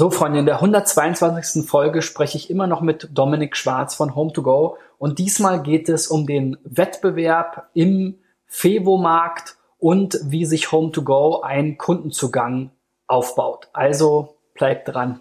So, Freunde, in der 122. Folge spreche ich immer noch mit Dominik Schwarz von Home2Go und diesmal geht es um den Wettbewerb im Fevo-Markt und wie sich Home2Go einen Kundenzugang aufbaut. Also bleibt dran.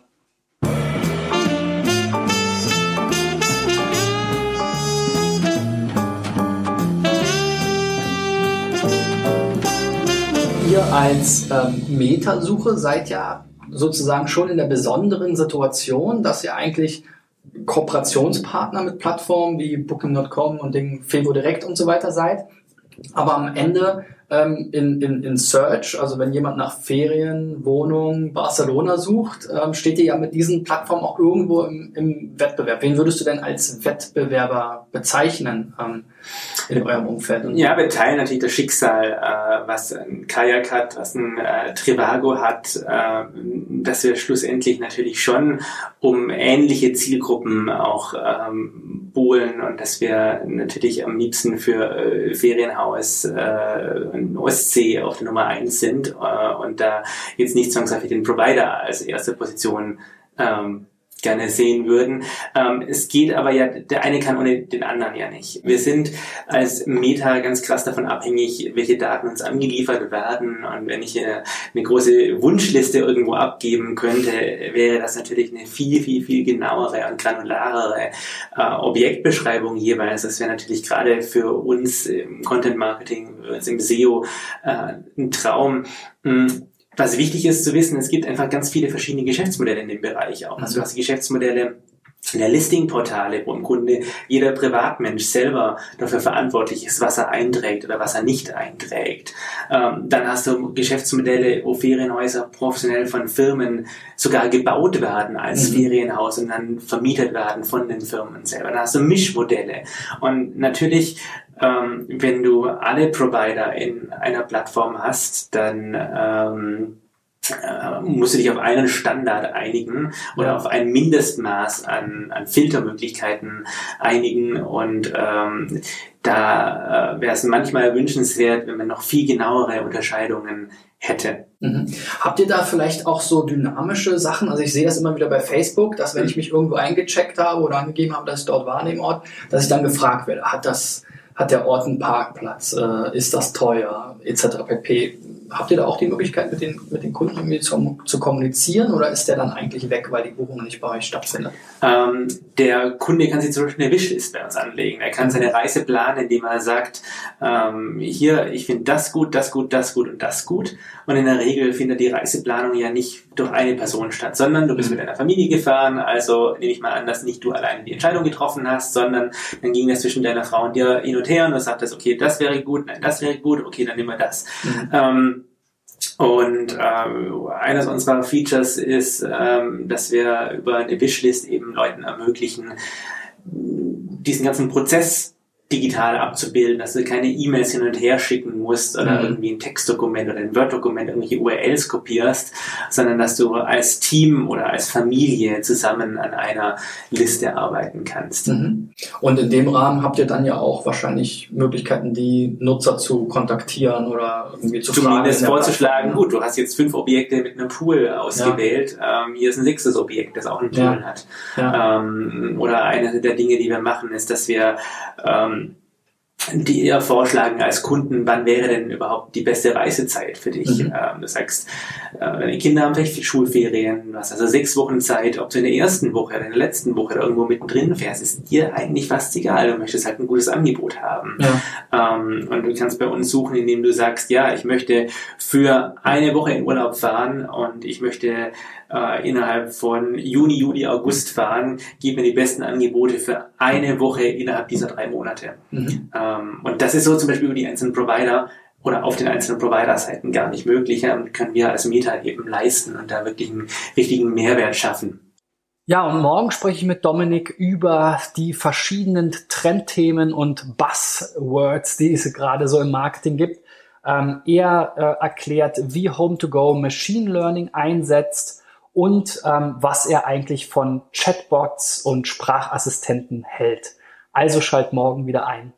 Ihr als ähm, Metasuche seid ja sozusagen schon in der besonderen Situation, dass ihr eigentlich Kooperationspartner mit Plattformen wie Booking.com und den Fevo Direct und so weiter seid. Aber am Ende ähm, in, in, in Search, also wenn jemand nach Ferien, Wohnung, Barcelona sucht, ähm, steht ihr ja mit diesen Plattformen auch irgendwo im, im Wettbewerb. Wen würdest du denn als Wettbewerber bezeichnen ähm, in eurem Umfeld? Ja, wir teilen natürlich das Schicksal, äh, was ein Kajak hat, was ein äh, Trivago hat, äh, dass wir schlussendlich natürlich schon um ähnliche Zielgruppen auch ähm, buhlen und dass wir natürlich am liebsten für äh, Ferienhaus äh, in Ostsee auf der Nummer eins sind äh, und da jetzt nicht zwangsläufig den Provider als erste Position ähm, gerne sehen würden. Ähm, es geht aber ja, der eine kann ohne den anderen ja nicht. Wir sind als Meta ganz krass davon abhängig, welche Daten uns angeliefert werden. Und wenn ich eine, eine große Wunschliste irgendwo abgeben könnte, wäre das natürlich eine viel, viel, viel genauere und granularere äh, Objektbeschreibung jeweils. Das wäre natürlich gerade für uns im Content Marketing, im SEO äh, ein Traum. Hm, was wichtig ist zu wissen, es gibt einfach ganz viele verschiedene Geschäftsmodelle in dem Bereich auch. Also du hast Geschäftsmodelle der Listingportale, wo im Grunde jeder Privatmensch selber dafür verantwortlich ist, was er einträgt oder was er nicht einträgt. Ähm, dann hast du Geschäftsmodelle, wo Ferienhäuser professionell von Firmen sogar gebaut werden als mhm. Ferienhaus und dann vermietet werden von den Firmen selber. Dann hast du Mischmodelle. Und natürlich ähm, wenn du alle Provider in einer Plattform hast, dann ähm, äh, musst du dich auf einen Standard einigen oder auf ein Mindestmaß an, an Filtermöglichkeiten einigen und ähm, da äh, wäre es manchmal wünschenswert, wenn man noch viel genauere Unterscheidungen hätte. Mhm. Habt ihr da vielleicht auch so dynamische Sachen? Also ich sehe das immer wieder bei Facebook, dass wenn ich mich irgendwo eingecheckt habe oder angegeben habe, dass ich dort war an dem Ort, dass ich dann gefragt werde, hat das hat der Ort einen Parkplatz, äh, ist das teuer, etc. pp. Habt ihr da auch die Möglichkeit, mit den, mit den Kunden irgendwie zu, zu kommunizieren oder ist der dann eigentlich weg, weil die Buchung nicht bei euch stattfindet? Ähm, der Kunde kann sich zum Beispiel eine Wishlist bei uns anlegen. Er kann seine Reise planen, indem er sagt, ähm, hier, ich finde das gut, das gut, das gut und das gut. Und in der Regel findet die Reiseplanung ja nicht durch eine Person statt, sondern du bist mhm. mit deiner Familie gefahren, also nehme ich mal an, dass nicht du alleine die Entscheidung getroffen hast, sondern dann ging das zwischen deiner Frau und dir hin und her und du sagtest, okay, das wäre gut, nein, das wäre gut, okay, dann nehmen wir das. Mhm. Ähm, und ähm, eines unserer Features ist, ähm, dass wir über eine Wishlist eben Leuten ermöglichen, diesen ganzen Prozess digital abzubilden, dass du keine E-Mails hin und her schicken musst oder mhm. irgendwie ein Textdokument oder ein Word-Dokument irgendwelche URLs kopierst, sondern dass du als Team oder als Familie zusammen an einer Liste arbeiten kannst. Mhm. Und in dem Rahmen habt ihr dann ja auch wahrscheinlich Möglichkeiten, die Nutzer zu kontaktieren oder irgendwie zu Zumindest vorzuschlagen, gut, du hast jetzt fünf Objekte mit einem Pool ausgewählt, ja. ähm, hier ist ein sechstes Objekt, das auch einen Pool ja. hat. Ja. Ähm, oder eine der Dinge, die wir machen, ist, dass wir ähm, die eher vorschlagen als Kunden, wann wäre denn überhaupt die beste Reisezeit für dich? Mhm. Ähm, du sagst, äh, deine Kinder haben vielleicht Schulferien, du hast also sechs Wochen Zeit, ob du in der ersten Woche oder in der letzten Woche oder irgendwo mittendrin fährst, ist dir eigentlich fast egal. Du möchtest halt ein gutes Angebot haben. Ja. Ähm, und du kannst bei uns suchen, indem du sagst, ja, ich möchte für eine Woche in Urlaub fahren und ich möchte äh, innerhalb von Juni, Juli, August fahren, gib mir die besten Angebote für eine Woche innerhalb dieser drei Monate. Mhm. Ähm, und das ist so zum Beispiel über die einzelnen Provider oder auf den einzelnen Provider-Seiten gar nicht möglich. Und können wir als Meta eben leisten und da wirklich einen richtigen Mehrwert schaffen. Ja, und morgen spreche ich mit Dominik über die verschiedenen Trendthemen und Buzzwords, die es gerade so im Marketing gibt. Ähm, er äh, erklärt, wie Home-to-Go Machine Learning einsetzt und ähm, was er eigentlich von Chatbots und Sprachassistenten hält. Also schalt morgen wieder ein.